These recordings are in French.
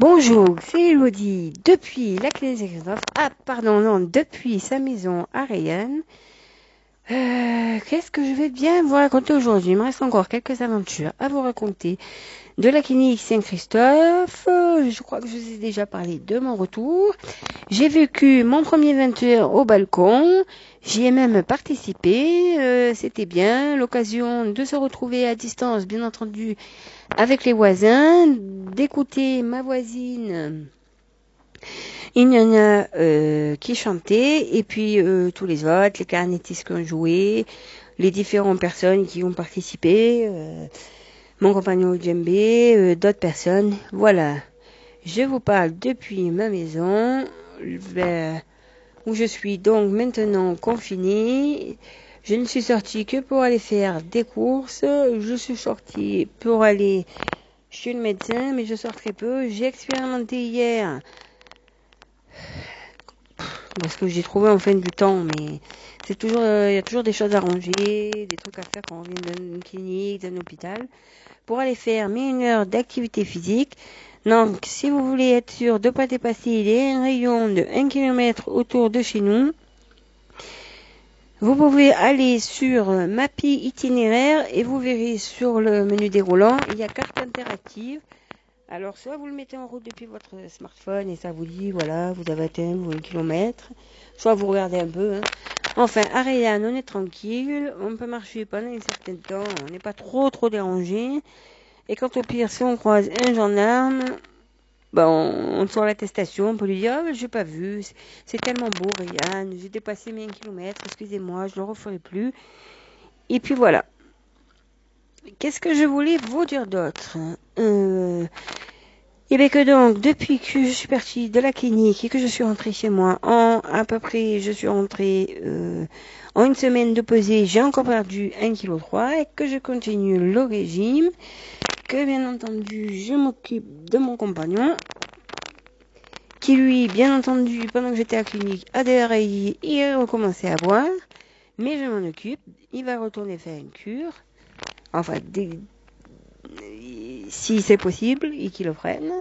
Bonjour, c'est Elodie depuis la clinique Christophe. Ah, pardon, non, depuis sa maison à Rayen. Euh, Qu'est-ce que je vais bien vous raconter aujourd'hui? Il me reste encore quelques aventures à vous raconter de la clinique Saint-Christophe. Euh, Je crois que je vous ai déjà parlé de mon retour. J'ai vécu mon premier 20 heures au balcon. J'y ai même participé. Euh, C'était bien l'occasion de se retrouver à distance, bien entendu, avec les voisins, d'écouter ma voisine. Il y en a euh, qui chantaient et puis euh, tous les autres, les carnétistes qui ont joué, les différentes personnes qui ont participé, euh, mon compagnon djembé, euh, d'autres personnes. Voilà. Je vous parle depuis ma maison, où je suis donc maintenant confinée. Je ne suis sortie que pour aller faire des courses. Je suis sortie pour aller chez le médecin, mais je sors très peu. J'ai expérimenté hier parce que j'ai trouvé en fin du temps, mais c'est toujours, euh, il y a toujours des choses à ranger, des trucs à faire quand on vient d'une clinique, d'un hôpital, pour aller faire une heure d'activité physique. Donc, si vous voulez être sûr de ne pas dépasser les un rayon de 1 km autour de chez nous, vous pouvez aller sur Mappy itinéraire et vous verrez sur le menu déroulant, il y a carte interactive. Alors, soit vous le mettez en route depuis votre smartphone et ça vous dit, voilà, vous avez atteint vos kilomètres. Soit vous regardez un peu. hein. Enfin, à Rayanne, on est tranquille. On peut marcher pendant un certain temps. On n'est pas trop, trop dérangé. Et quand au pire, si on croise un gendarme, ben, on, on sort l'attestation, on peut lui dire, ah, j'ai pas vu. C'est- tellement beau, Rayanne. J'ai dépassé mes 1 km. Excusez-moi, je ne le referai plus. Et puis voilà. Qu'est-ce que je voulais vous dire d'autre? Euh, et bien que donc, depuis que je suis partie de la clinique et que je suis rentrée chez moi, en à peu près, je suis rentrée euh, en une semaine de pesée, j'ai encore perdu 1,3 kg et que je continue le régime, que bien entendu, je m'occupe de mon compagnon, qui lui, bien entendu, pendant que j'étais à la clinique, a déraillé et a recommencé à boire, mais je m'en occupe, il va retourner faire une cure, enfin, si c'est possible et qu'il le prenne.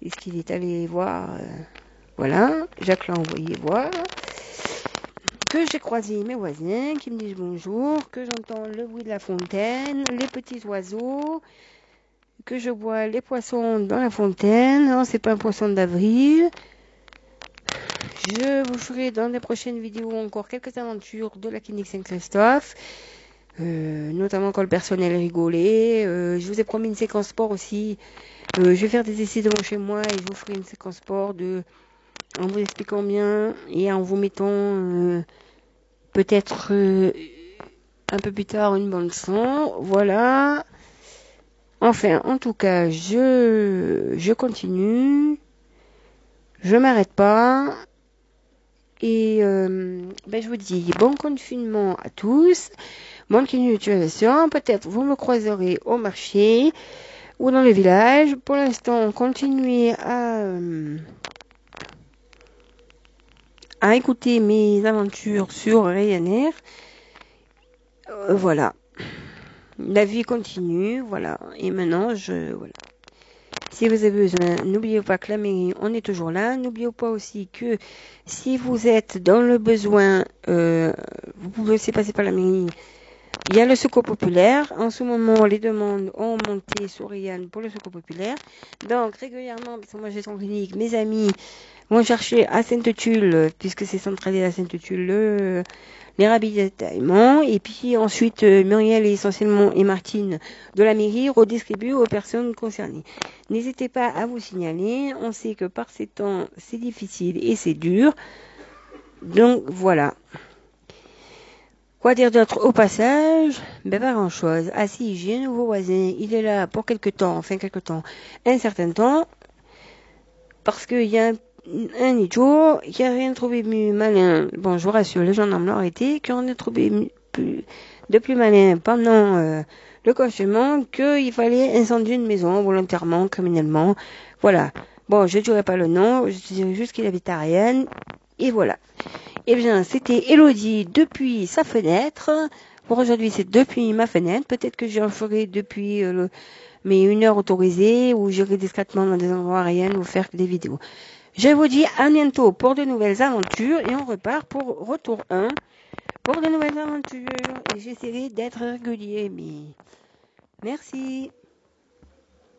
Est-ce qu'il est allé voir euh, Voilà, Jacques l'a envoyé voir. Que j'ai croisé mes voisins qui me disent bonjour, que j'entends le bruit de la fontaine, les petits oiseaux, que je vois les poissons dans la fontaine. Non, c'est pas un poisson d'avril. Je vous ferai dans les prochaines vidéos encore quelques aventures de la clinique Saint-Christophe. Euh, notamment quand le personnel rigolait. Euh, je vous ai promis une séquence sport aussi. Euh, je vais faire des essais devant chez moi et je vous ferai une séquence sport de en vous expliquant bien et en vous mettant peut-être un peu plus tard une bande son. Voilà. Enfin, en tout cas, je je continue. Je m'arrête pas. Et euh, ben, je vous dis bon confinement à tous. Bonne continuation. Peut-être vous me croiserez au marché ou dans le village. Pour l'instant, continuez à, euh, à écouter mes aventures sur Ryanair. Euh, voilà. La vie continue, voilà. Et maintenant, je voilà. Si vous avez besoin, n'oubliez pas que la mairie, on est toujours là. N'oubliez pas aussi que si vous êtes dans le besoin, euh, vous pouvez aussi passer par la mairie. Il y a le secours populaire. En ce moment, les demandes ont monté sur Yann pour le secours populaire. Donc, régulièrement, moi j'ai son clinique, mes amis vont chercher à Sainte-Tulle, puisque c'est centralisé à Sainte-Tulle, le- les ravitaillements. Et puis ensuite, euh, Muriel et essentiellement et Martine de la mairie redistribuent aux personnes concernées. N'hésitez pas à vous signaler. On sait que par ces temps, c'est difficile et c'est dur. Donc voilà. Quoi dire d'autre au passage? Ben pas grand chose. Ah si, j'ai un nouveau voisin. Il est là pour quelque temps, enfin quelque temps, un certain temps. Parce qu'il y a un, un qui a rien trouvé mieux malin. Bon, je vous rassure, les gendarmes l'ont arrêté, qui en trouvé plus, de plus malin pendant euh, le confinement qu'il fallait incendier une maison volontairement, criminellement. Voilà. Bon, je ne dirai pas le nom, je dirai juste qu'il habite à Rennes. Et voilà. Eh bien, c'était Elodie depuis sa fenêtre. Pour aujourd'hui, c'est depuis ma fenêtre. Peut-être que j'en ferai depuis euh, mais une heure autorisée où j'irai discrètement dans des endroits rien vous faire des vidéos. Je vous dis à bientôt pour de nouvelles aventures et on repart pour retour 1 pour de nouvelles aventures et j'essaierai d'être régulier mais merci.